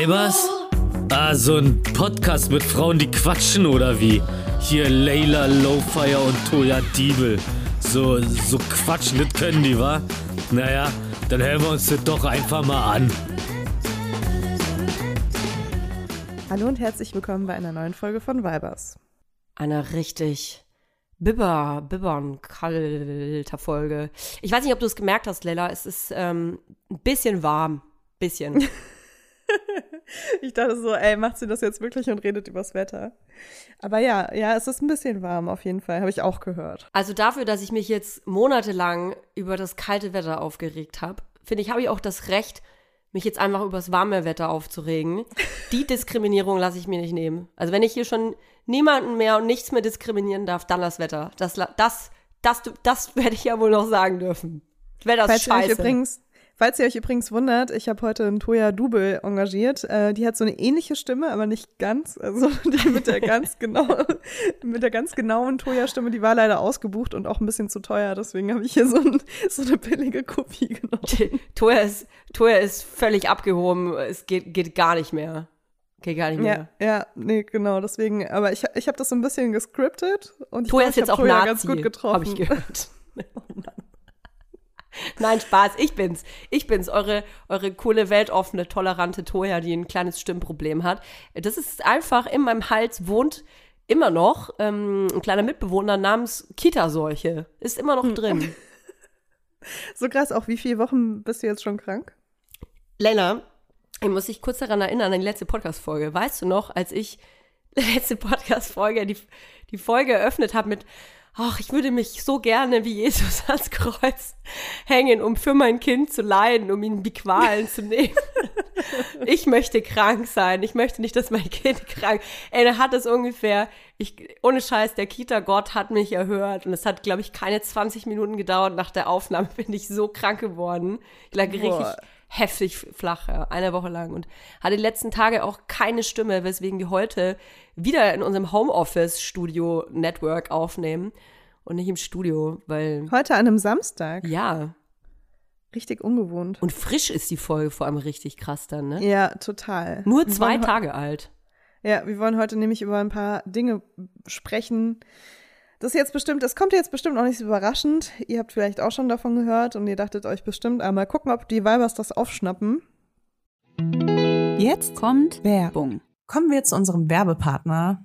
Weibers? Ah, so ein Podcast mit Frauen, die quatschen oder wie? Hier Layla Lowfire und Toya Diebel. So, so quatschen, das können die, wa? Naja, dann hören wir uns das doch einfach mal an. Hallo und herzlich willkommen bei einer neuen Folge von Weibers. Eine richtig Bibber, Bibbern, kalter Folge. Ich weiß nicht, ob du es gemerkt hast, Lella. Es ist ähm, ein bisschen warm. Bisschen. ich dachte so, ey, macht sie das jetzt wirklich und redet übers Wetter? Aber ja, ja, es ist ein bisschen warm auf jeden Fall, habe ich auch gehört. Also dafür, dass ich mich jetzt monatelang über das kalte Wetter aufgeregt habe, finde ich, habe ich auch das Recht, mich jetzt einfach über das warme Wetter aufzuregen. Die Diskriminierung lasse ich mir nicht nehmen. Also wenn ich hier schon niemanden mehr und nichts mehr diskriminieren darf, dann das Wetter. Das, das, das, das, das werde ich ja wohl noch sagen dürfen. Wetter ist scheiße. Übrigens, Falls ihr euch übrigens wundert, ich habe heute einen Toya Dubel engagiert. Äh, die hat so eine ähnliche Stimme, aber nicht ganz. Also die mit der ganz genau, mit der ganz genauen Toya-Stimme, die war leider ausgebucht und auch ein bisschen zu teuer. Deswegen habe ich hier so, ein, so, eine billige Kopie genommen. Toya ist, Toya ist völlig abgehoben. Es geht, geht gar nicht mehr. Geht gar nicht mehr. Ja, ja, nee, genau. Deswegen, aber ich, ich habe das so ein bisschen gescriptet und Toya ist jetzt auch Toya ganz gut getroffen. Habe ich gehört. Nein, Spaß, ich bin's. Ich bin's, eure, eure coole, weltoffene, tolerante Toya, die ein kleines Stimmproblem hat. Das ist einfach in meinem Hals wohnt immer noch ähm, ein kleiner Mitbewohner namens Kita-Seuche. Ist immer noch hm. drin. so krass, auch wie viele Wochen bist du jetzt schon krank? Lena, ich muss dich kurz daran erinnern, an die letzte Podcast-Folge. Weißt du noch, als ich letzte Podcast-Folge die, die Folge eröffnet habe mit ach, ich würde mich so gerne wie Jesus ans Kreuz hängen, um für mein Kind zu leiden, um ihm die Qualen zu nehmen. ich möchte krank sein. Ich möchte nicht, dass mein Kind krank. Ey, da hat es ungefähr, ich, ohne Scheiß, der Kita-Gott hat mich erhört. Und es hat, glaube ich, keine 20 Minuten gedauert. Nach der Aufnahme bin ich so krank geworden. Ich lag Boah. richtig heftig flach, ja, eine Woche lang und hatte die letzten Tage auch keine Stimme, weswegen wir heute wieder in unserem Homeoffice-Studio-Network aufnehmen und nicht im Studio, weil. Heute an einem Samstag? Ja. Richtig ungewohnt. Und frisch ist die Folge vor allem richtig krass dann, ne? Ja, total. Nur zwei Tage alt. Ja, wir wollen heute nämlich über ein paar Dinge sprechen. Das ist jetzt bestimmt, das kommt jetzt bestimmt auch nicht so überraschend. Ihr habt vielleicht auch schon davon gehört und ihr dachtet euch bestimmt einmal gucken, ob die Weibers das aufschnappen. Jetzt kommt Werbung. Kommen wir zu unserem Werbepartner,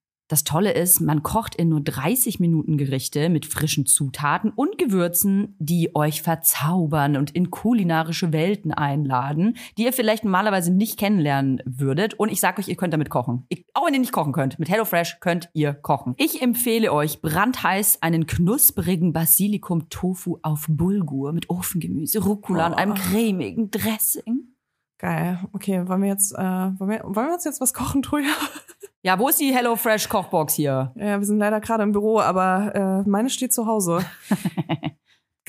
Das Tolle ist, man kocht in nur 30 Minuten Gerichte mit frischen Zutaten und Gewürzen, die euch verzaubern und in kulinarische Welten einladen, die ihr vielleicht normalerweise nicht kennenlernen würdet. Und ich sage euch, ihr könnt damit kochen. Ich, auch wenn ihr nicht kochen könnt, mit HelloFresh könnt ihr kochen. Ich empfehle euch brandheiß einen knusprigen Basilikum-Tofu auf Bulgur mit Ofengemüse, Rucola oh. und einem cremigen Dressing. Geil. Okay, wollen wir jetzt, äh, wollen, wir, wollen wir uns jetzt was kochen, Truja? Ja, wo ist die HelloFresh Kochbox hier? Ja, wir sind leider gerade im Büro, aber äh, meine steht zu Hause.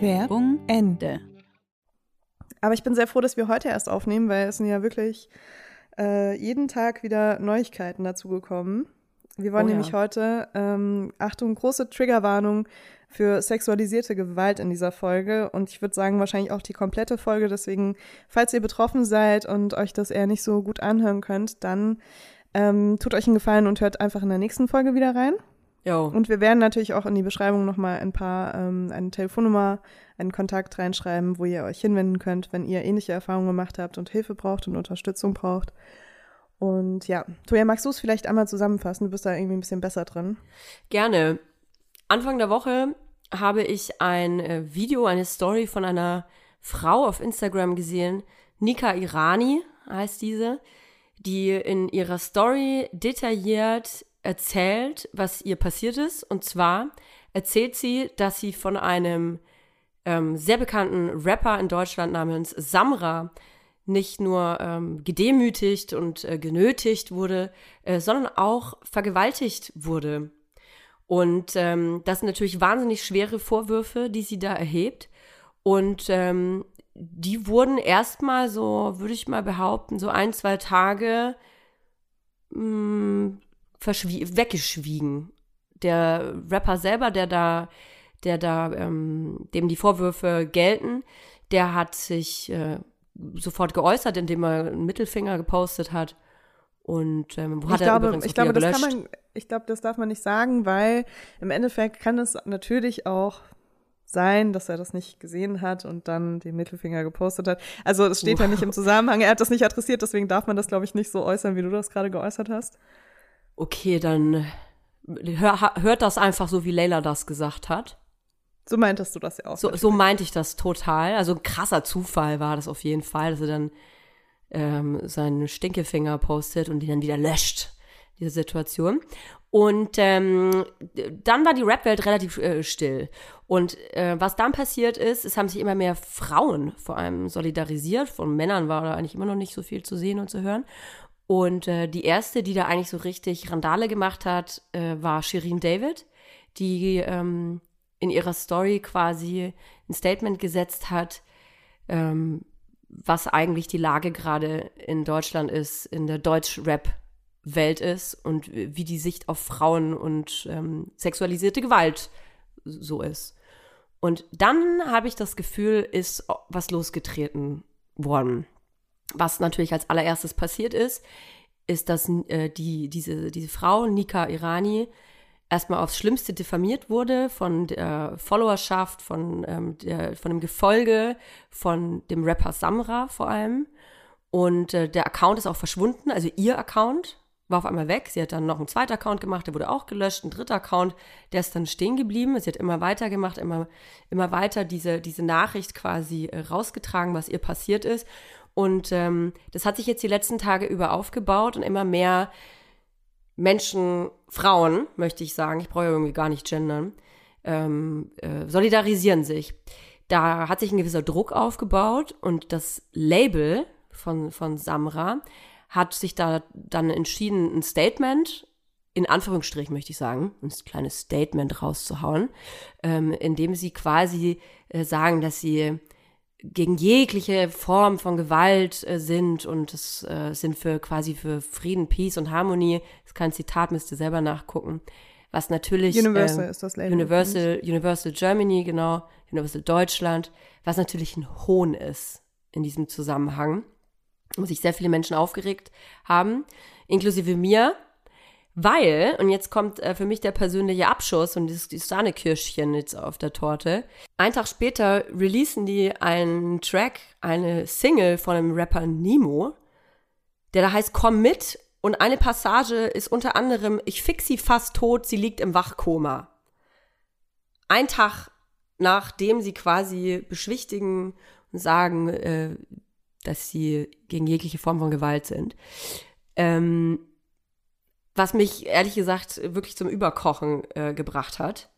Werbung Ende. Aber ich bin sehr froh, dass wir heute erst aufnehmen, weil es sind ja wirklich äh, jeden Tag wieder Neuigkeiten dazugekommen. Wir wollen Oh ja. nämlich heute, ähm, Achtung, große Triggerwarnung für sexualisierte Gewalt in dieser Folge. Und ich würde sagen, wahrscheinlich auch die komplette Folge. Deswegen, falls ihr betroffen seid und euch das eher nicht so gut anhören könnt, dann ähm, tut euch einen Gefallen und hört einfach in der nächsten Folge wieder rein. Jo. Und wir werden natürlich auch in die Beschreibung nochmal ein paar, ähm, eine Telefonnummer, einen Kontakt reinschreiben, wo ihr euch hinwenden könnt, wenn ihr ähnliche Erfahrungen gemacht habt und Hilfe braucht und Unterstützung braucht. Und ja, Toja, magst du es vielleicht einmal zusammenfassen? Du bist da irgendwie ein bisschen besser drin. Gerne. Anfang der Woche habe ich ein äh, Video, eine Story von einer Frau auf Instagram gesehen. Nika Irani heißt diese, die in ihrer Story detailliert erzählt, was ihr passiert ist. Und zwar erzählt sie, dass sie von einem ähm, sehr bekannten Rapper in Deutschland namens Samra nicht nur ähm, gedemütigt und äh, genötigt wurde, äh, sondern auch vergewaltigt wurde. Und ähm, das sind natürlich wahnsinnig schwere Vorwürfe, die sie da erhebt. Und ähm, die wurden erstmal so, würde ich mal behaupten, so ein, zwei Tage mh, verschwie- weggeschwiegen. Der Rapper selber, der da, der da, ähm, dem die Vorwürfe gelten, der hat sich äh, sofort geäußert, indem er einen Mittelfinger gepostet hat. Und ähm, hat ich er glaube, übrigens ich glaube, das kann man, ich glaube, das darf man nicht sagen, weil im Endeffekt kann es natürlich auch sein, dass er das nicht gesehen hat und dann den Mittelfinger gepostet hat. Also es steht ja nicht im Zusammenhang, er hat das nicht adressiert, deswegen darf man das, glaube ich, nicht so äußern, wie du das gerade geäußert hast. Okay, dann hör, hört das einfach so, wie Leila das gesagt hat. So meintest du das ja auch. So, so meinte ich das total. Also ein krasser Zufall war das auf jeden Fall, dass er dann ähm, seinen Stinkefinger postet und die dann wieder löscht, diese Situation. Und ähm, dann war die Rap-Welt relativ äh, still. Und äh, was dann passiert ist, es haben sich immer mehr Frauen vor allem solidarisiert. Von Männern war da eigentlich immer noch nicht so viel zu sehen und zu hören. Und äh, die erste, die da eigentlich so richtig Randale gemacht hat, äh, war Shirin David, die ähm, in ihrer Story quasi ein Statement gesetzt hat, ähm, was eigentlich die Lage gerade in Deutschland ist, in der Deutsch-Rap-Welt ist und wie die Sicht auf Frauen und ähm, sexualisierte Gewalt so ist. Und dann habe ich das Gefühl, ist was losgetreten worden. Was natürlich als allererstes passiert ist, ist, dass äh, die, diese, diese Frau, Nika Irani, erstmal aufs Schlimmste diffamiert wurde von der Followerschaft, von, ähm, der, von dem Gefolge, von dem Rapper Samra vor allem. Und äh, der Account ist auch verschwunden, also ihr Account war auf einmal weg. Sie hat dann noch einen zweiten Account gemacht, der wurde auch gelöscht, ein dritter Account, der ist dann stehen geblieben. Sie hat immer weiter gemacht, immer, immer weiter diese, diese Nachricht quasi äh, rausgetragen, was ihr passiert ist. Und ähm, das hat sich jetzt die letzten Tage über aufgebaut und immer mehr Menschen, Frauen, möchte ich sagen, ich brauche ja irgendwie gar nicht gendern, ähm, äh, solidarisieren sich. Da hat sich ein gewisser Druck aufgebaut und das Label von, von Samra hat sich da dann entschieden, ein Statement, in Anführungsstrichen möchte ich sagen, ein kleines Statement rauszuhauen, ähm, in dem sie quasi äh, sagen, dass sie gegen jegliche Form von Gewalt äh, sind und es äh, sind für quasi für Frieden, Peace und Harmonie. Das ist kein Zitat, müsst ihr selber nachgucken. Was natürlich Universal ähm, ist das Label. Universal, Universal Germany, genau, Universal Deutschland, was natürlich ein Hohn ist in diesem Zusammenhang, wo sich sehr viele Menschen aufgeregt haben, inklusive mir, weil, und jetzt kommt äh, für mich der persönliche Abschuss und das, das Sahnekirschchen jetzt auf der Torte. Ein Tag später releasen die einen Track, eine Single von dem Rapper Nemo, der da heißt Komm mit und eine Passage ist unter anderem Ich fix sie fast tot, sie liegt im Wachkoma. Ein Tag nachdem sie quasi beschwichtigen und sagen, äh, dass sie gegen jegliche Form von Gewalt sind. Ähm, was mich ehrlich gesagt wirklich zum Überkochen äh, gebracht hat.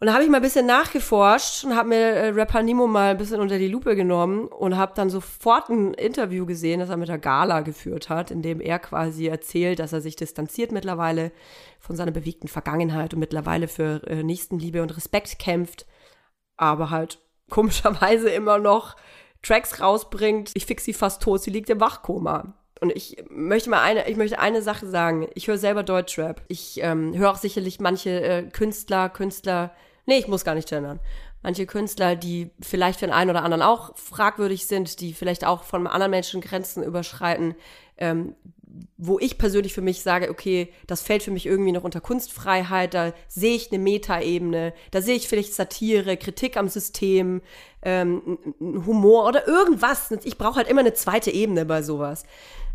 Und da habe ich mal ein bisschen nachgeforscht und habe mir äh, Rapper Nemo mal ein bisschen unter die Lupe genommen und habe dann sofort ein Interview gesehen, das er mit der Gala geführt hat, in dem er quasi erzählt, dass er sich distanziert mittlerweile von seiner bewegten Vergangenheit und mittlerweile für äh, Nächstenliebe und Respekt kämpft, aber halt komischerweise immer noch Tracks rausbringt. Ich fix sie fast tot, sie liegt im Wachkoma. Und ich möchte mal eine, ich möchte eine Sache sagen. Ich höre selber Deutschrap. Ich ähm, höre auch sicherlich manche äh, Künstler, Künstler, Nee, ich muss gar nicht gendern. Manche Künstler, die vielleicht für den einen oder anderen auch fragwürdig sind, die vielleicht auch von anderen Menschen Grenzen überschreiten, ähm, wo ich persönlich für mich sage, okay, das fällt für mich irgendwie noch unter Kunstfreiheit, da sehe ich eine Metaebene, da sehe ich vielleicht Satire, Kritik am System, ähm, Humor oder irgendwas. Ich brauche halt immer eine zweite Ebene bei sowas.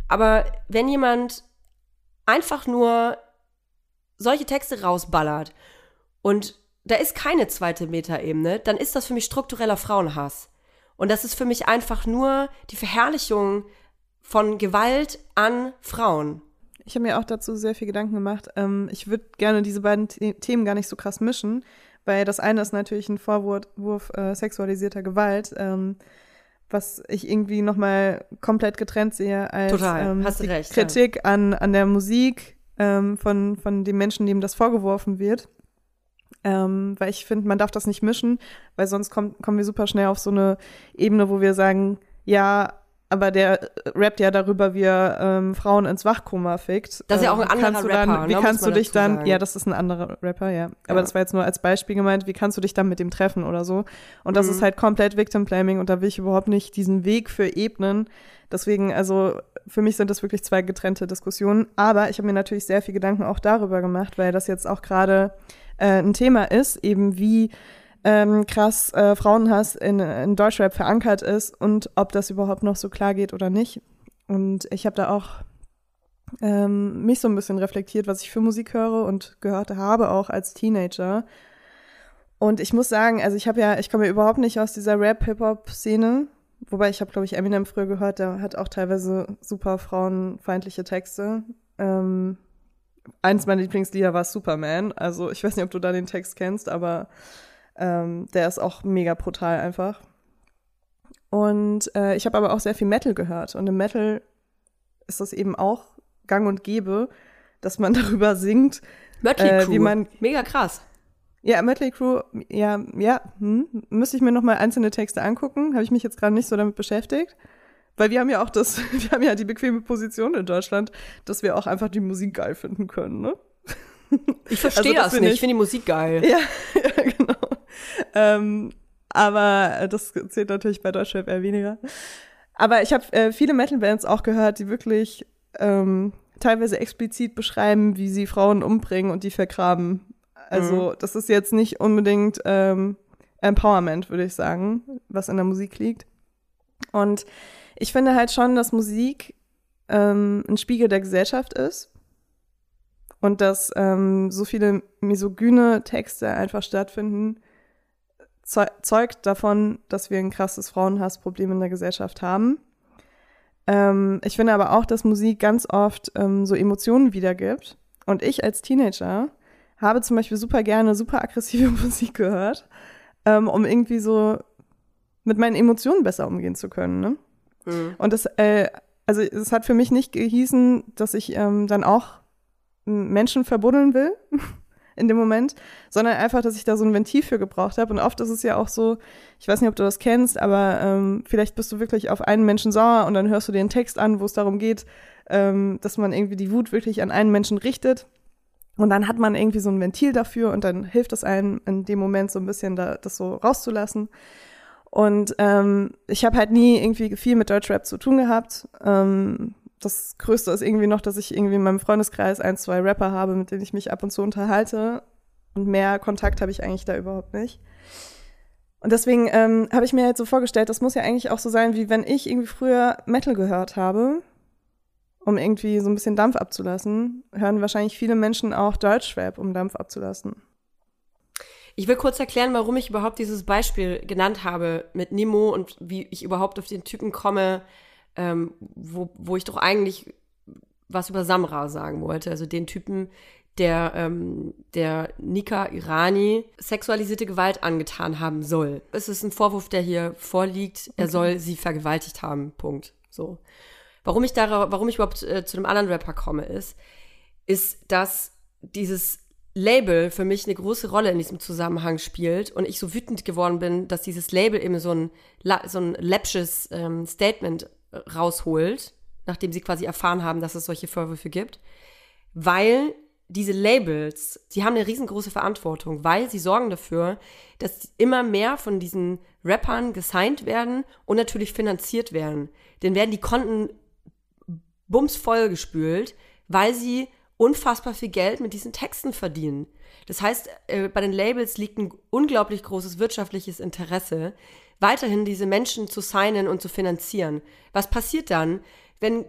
Aber wenn jemand einfach nur solche Texte rausballert und da ist keine zweite Metaebene, dann ist das für mich struktureller Frauenhass. Und das ist für mich einfach nur die Verherrlichung von Gewalt an Frauen. Ich habe mir auch dazu sehr viel Gedanken gemacht. Ähm, ich würde gerne diese beiden The Themen gar nicht so krass mischen, weil das eine ist natürlich ein Vorwurf äh, sexualisierter Gewalt, ähm, was ich irgendwie nochmal komplett getrennt sehe als. Ähm, recht, Kritik ja. an, an der Musik ähm, von, von den Menschen, denen das vorgeworfen wird. Ähm, weil ich finde, man darf das nicht mischen, weil sonst kommt, kommen wir super schnell auf so eine Ebene, wo wir sagen, ja, aber der rappt ja darüber, wie er ähm, Frauen ins Wachkoma fickt. Das ist ja auch ein ähm, anderer dann, Rapper, Wie ne, kannst du dich dann, sagen. ja, das ist ein anderer Rapper, ja. Aber Ja. das war jetzt nur als Beispiel gemeint, wie kannst du dich dann mit dem treffen oder so. Und das Mhm. ist halt komplett Victim Blaming und da will ich überhaupt nicht diesen Weg für Ebenen. Deswegen, also für mich sind das wirklich zwei getrennte Diskussionen. Aber ich habe mir natürlich sehr viel Gedanken auch darüber gemacht, weil das jetzt auch gerade äh, ein Thema ist, eben wie ähm, krass äh, Frauenhass in, in Deutschrap verankert ist und ob das überhaupt noch so klar geht oder nicht. Und ich habe da auch ähm, mich so ein bisschen reflektiert, was ich für Musik höre und gehört habe auch als Teenager. Und ich muss sagen, also ich habe ja, ich komme ja überhaupt nicht aus dieser Rap-Hip-Hop-Szene, wobei ich habe, glaube ich, Eminem früher gehört, der hat auch teilweise super frauenfeindliche Texte. Ähm, eins meiner Lieblingslieder war Superman. Also ich weiß nicht, ob du da den Text kennst, aber ähm, der ist auch mega brutal einfach. Und äh, ich habe aber auch sehr viel Metal gehört. Und im Metal ist das eben auch gang und gäbe, dass man darüber singt. Mötley Äh, Crew. man- Mega krass. Ja, Mötley Crew, ja, ja, hm, müsste ich mir noch mal einzelne Texte angucken. Habe ich mich jetzt gerade nicht so damit beschäftigt. Weil wir haben ja auch das, wir haben ja die bequeme Position in Deutschland, dass wir auch einfach die Musik geil finden können, ne? Ich verstehe Also das nicht. ich- Ich finde die Musik geil. Ja, ja genau. Ähm, aber äh, das zählt natürlich bei Deutschrap eher weniger. Aber ich habe äh, viele Metal-Bands auch gehört, die wirklich ähm, teilweise explizit beschreiben, wie sie Frauen umbringen und die vergraben. Also das ist jetzt nicht unbedingt ähm, Empowerment, würde ich sagen, was in der Musik liegt. Und ich finde halt schon, dass Musik ähm, ein Spiegel der Gesellschaft ist und dass ähm, so viele misogyne Texte einfach stattfinden, zeugt davon, dass wir ein krasses Frauenhassproblem in der Gesellschaft haben. Ähm, ich finde aber auch, dass Musik ganz oft ähm, so Emotionen wiedergibt. Und ich als Teenager habe zum Beispiel super gerne super aggressive Musik gehört, ähm, um irgendwie so mit meinen Emotionen besser umgehen zu können. Ne? Mhm. Und das, äh, also es hat für mich nicht gehießen, dass ich ähm, dann auch Menschen verbuddeln will in dem Moment, sondern einfach, dass ich da so ein Ventil für gebraucht habe. Und oft ist es ja auch so, ich weiß nicht, ob du das kennst, aber ähm, vielleicht bist du wirklich auf einen Menschen sauer und dann hörst du dir einen Text an, wo es darum geht, ähm, dass man irgendwie die Wut wirklich an einen Menschen richtet. Und dann hat man irgendwie so ein Ventil dafür und dann hilft es einem in dem Moment so ein bisschen da, das so rauszulassen. Und ähm, ich habe halt nie irgendwie viel mit Deutschrap zu tun gehabt. Ähm, das Größte ist irgendwie noch, dass ich irgendwie in meinem Freundeskreis ein, zwei Rapper habe, mit denen ich mich ab und zu unterhalte. Und mehr Kontakt habe ich eigentlich da überhaupt nicht. Und deswegen ähm, habe ich mir halt so vorgestellt, das muss ja eigentlich auch so sein, wie wenn ich irgendwie früher Metal gehört habe, um irgendwie so ein bisschen Dampf abzulassen, hören wahrscheinlich viele Menschen auch Deutschrap, um Dampf abzulassen. Ich will kurz erklären, warum ich überhaupt dieses Beispiel genannt habe mit Nemo und wie ich überhaupt auf den Typen komme, ähm, wo, wo ich doch eigentlich was über Samra sagen wollte. Also den Typen, der, ähm, der Nika Irani sexualisierte Gewalt angetan haben soll. Es ist ein Vorwurf, der hier vorliegt. Er soll sie vergewaltigt haben. Punkt. So. Warum ich da, warum ich überhaupt äh, zu einem anderen Rapper komme, ist, ist, dass dieses Label für mich eine große Rolle in diesem Zusammenhang spielt und ich so wütend geworden bin, dass dieses Label eben so ein, so ein läppsches ähm, Statement rausholt, nachdem sie quasi erfahren haben, dass es solche Vorwürfe gibt, weil diese Labels, die haben eine riesengroße Verantwortung, weil sie sorgen dafür, dass immer mehr von diesen Rappern gesigned werden und natürlich finanziert werden. Denn werden die Konten bumsvoll gespült, weil sie unfassbar viel Geld mit diesen Texten verdienen. Das heißt, äh, bei den Labels liegt ein unglaublich großes wirtschaftliches Interesse, weiterhin diese Menschen zu signen und zu finanzieren. Was passiert dann, wenn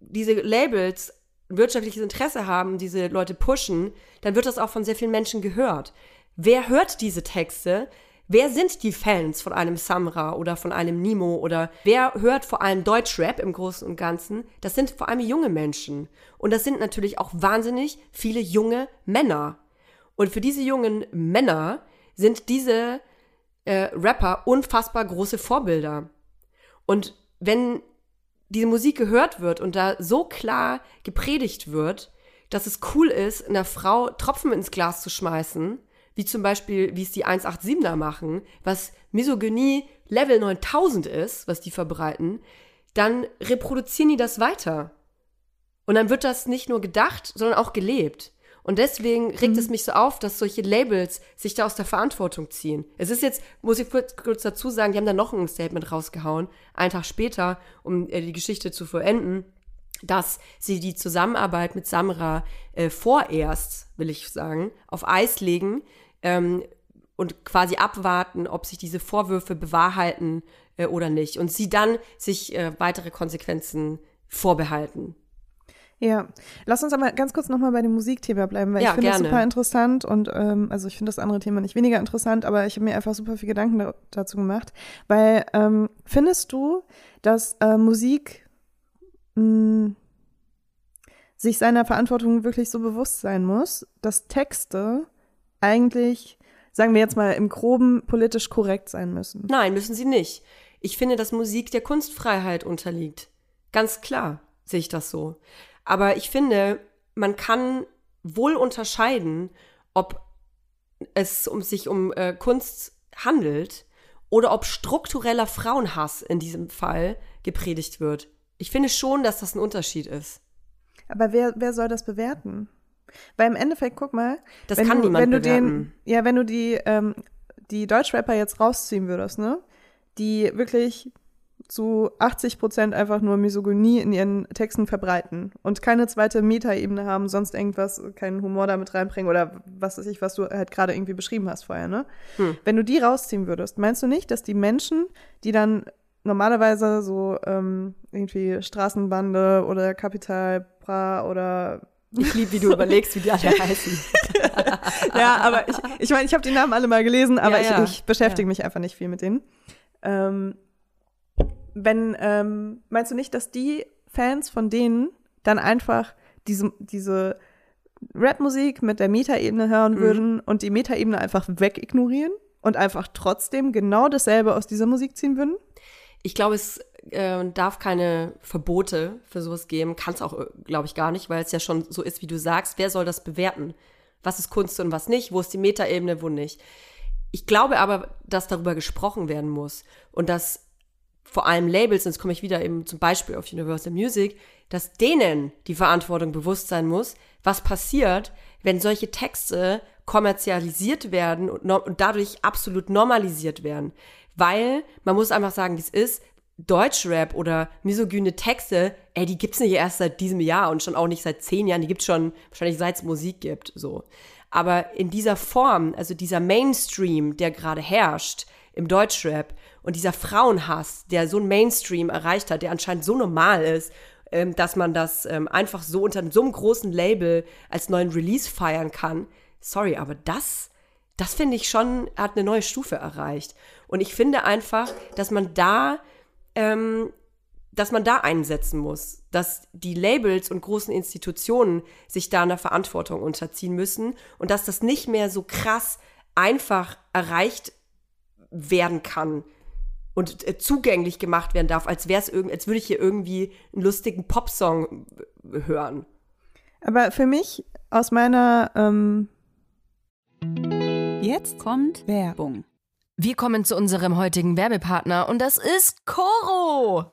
diese Labels wirtschaftliches Interesse haben, diese Leute pushen, dann wird das auch von sehr vielen Menschen gehört. Wer hört diese Texte? Wer sind die Fans von einem Samra oder von einem Nemo oder wer hört vor allem Deutschrap im Großen und Ganzen? Das sind vor allem junge Menschen. Und das sind natürlich auch wahnsinnig viele junge Männer. Und für diese jungen Männer sind diese äh, Rapper unfassbar große Vorbilder. Und wenn diese Musik gehört wird und da so klar gepredigt wird, dass es cool ist, einer Frau Tropfen ins Glas zu schmeißen, wie zum Beispiel, wie es die 187er machen, was Misogynie Level 9000 ist, was die verbreiten, dann reproduzieren die das weiter. Und dann wird das nicht nur gedacht, sondern auch gelebt. Und deswegen regt mhm. es mich so auf, dass solche Labels sich da aus der Verantwortung ziehen. Es ist jetzt, muss ich kurz, kurz dazu sagen, die haben da noch ein Statement rausgehauen, einen Tag später, um äh, die Geschichte zu vollenden, dass sie die Zusammenarbeit mit Samra äh, vorerst, will ich sagen, auf Eis legen ähm, und quasi abwarten, ob sich diese Vorwürfe bewahrheiten äh, oder nicht. Und sie dann sich äh, weitere Konsequenzen vorbehalten. Ja, lass uns aber ganz kurz nochmal bei dem Musikthema bleiben, weil ja, ich finde das super interessant und ähm, also ich finde das andere Thema nicht weniger interessant, aber ich habe mir einfach super viel Gedanken da, dazu gemacht, weil ähm, findest du, dass äh, Musik mh, hm, sich seiner Verantwortung wirklich so bewusst sein muss, dass Texte eigentlich, sagen wir jetzt mal im groben, politisch korrekt sein müssen? Nein, müssen sie nicht. Ich finde, dass Musik der Kunstfreiheit unterliegt. Ganz klar sehe ich das so. Aber ich finde, man kann wohl unterscheiden, ob es um sich um äh, Kunst handelt oder ob struktureller Frauenhass in diesem Fall gepredigt wird. Ich finde schon, dass das ein Unterschied ist. Aber wer, wer soll das bewerten? Weil im Endeffekt, guck mal, das kann du, niemand wenn du bewerten. den, ja, wenn du die, ähm, die Deutschrapper jetzt rausziehen würdest, ne, die wirklich zu 80 Prozent einfach nur Misogynie in ihren Texten verbreiten und keine zweite Metaebene haben, sonst irgendwas, keinen Humor damit reinbringen oder was weiß ich, was du halt gerade irgendwie beschrieben hast vorher, ne? Hm. Wenn du die rausziehen würdest, meinst du nicht, dass die Menschen, die dann normalerweise so ähm, irgendwie Straßenbande oder Kapital Bra oder ich liebe, wie du überlegst, wie die alle heißen. ja, aber ich meine, ich, mein, ich habe die Namen alle mal gelesen, aber ja, ja. Ich, ich, beschäftige ja. mich einfach nicht viel mit denen. Ähm, wenn, ähm, meinst du nicht, dass die Fans von denen dann einfach diese, diese Rap-Musik mit der Metaebene hören mhm. würden und die Metaebene einfach wegignorieren und einfach trotzdem genau dasselbe aus dieser Musik ziehen würden? Ich glaube, es äh, darf keine Verbote für sowas geben. Kann es auch, äh, glaube ich, gar nicht, weil es ja schon so ist, wie du sagst. Wer soll das bewerten? Was ist Kunst und was nicht? Wo ist die Metaebene, wo nicht? Ich glaube aber, dass darüber gesprochen werden muss und dass vor allem Labels, und jetzt komme ich wieder eben zum Beispiel auf Universal Music, dass denen die Verantwortung bewusst sein muss, was passiert, wenn solche Texte kommerzialisiert werden und, und dadurch absolut normalisiert werden. Weil man muss einfach sagen, wie es ist, Deutschrap oder misogyne Texte, ey, die gibt's nicht erst seit diesem Jahr und schon auch nicht seit zehn Jahren, die gibt's schon wahrscheinlich seit es Musik gibt, so. Aber in dieser Form, also dieser Mainstream, der gerade herrscht im Deutschrap, und dieser Frauenhass, der so ein Mainstream erreicht hat, der anscheinend so normal ist, ähm, dass man das ähm, einfach so unter so einem großen Label als neuen Release feiern kann. Sorry, aber das, das finde ich schon, hat eine neue Stufe erreicht. Und ich finde einfach, dass man da, ähm, dass man da einsetzen muss, dass die Labels und großen Institutionen sich da einer Verantwortung unterziehen müssen und dass das nicht mehr so krass einfach erreicht werden kann und äh, zugänglich gemacht werden darf, als wäre es irgendwie, als würde ich hier irgendwie einen lustigen Popsong hören. Aber für mich aus meiner ähm Jetzt kommt Werbung. Wir kommen zu unserem heutigen Werbepartner und das ist Coro.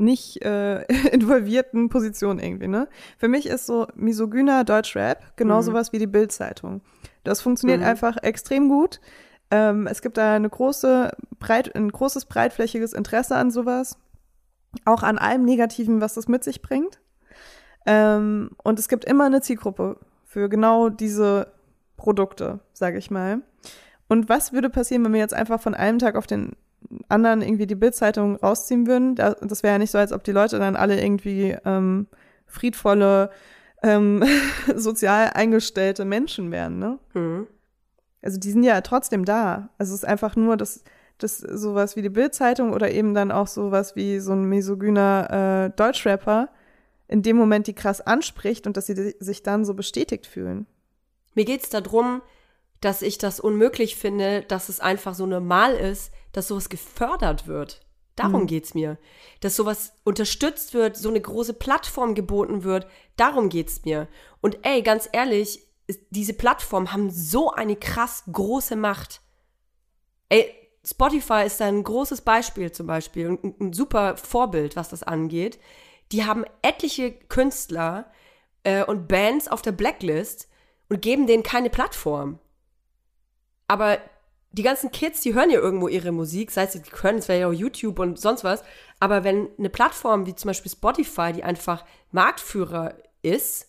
Nicht äh, involvierten Position irgendwie, ne? Für mich ist so misogyner Deutschrap genau Mhm. sowas wie die Bild-Zeitung. Das funktioniert Mhm. einfach extrem gut. Ähm, es gibt da eine große, breit, ein großes, breitflächiges Interesse an sowas. Auch an allem Negativen, was das mit sich bringt. Ähm, und es gibt immer eine Zielgruppe für genau diese Produkte, sage ich mal. Und was würde passieren, wenn wir jetzt einfach von einem Tag auf den anderen irgendwie die Bildzeitung rausziehen würden? Da- Das wäre ja nicht so, als ob die Leute dann alle irgendwie ähm, friedvolle, ähm, sozial eingestellte Menschen wären, ne? Mhm. Also die sind ja trotzdem da. Also es ist einfach nur, dass, dass sowas wie die Bildzeitung oder eben dann auch sowas wie so ein misogyner äh, Deutschrapper in dem Moment die krass anspricht und dass sie sich dann so bestätigt fühlen. Mir geht's darum, dass ich das unmöglich finde, dass es einfach so normal ist, dass sowas gefördert wird. Darum Mhm. geht's mir. Dass sowas unterstützt wird, so eine große Plattform geboten wird. Darum geht's mir. Und ey, ganz ehrlich, diese Plattformen haben so eine krass große Macht. Ey, Spotify ist da ein großes Beispiel zum Beispiel und ein, ein super Vorbild, was das angeht. Die haben etliche Künstler äh, und Bands auf der Blacklist und geben denen keine Plattform. Aber die ganzen Kids, die hören ja irgendwo ihre Musik, sei es, die hören es wäre ja auch YouTube und sonst was. Aber wenn eine Plattform wie zum Beispiel Spotify, die einfach Marktführer ist,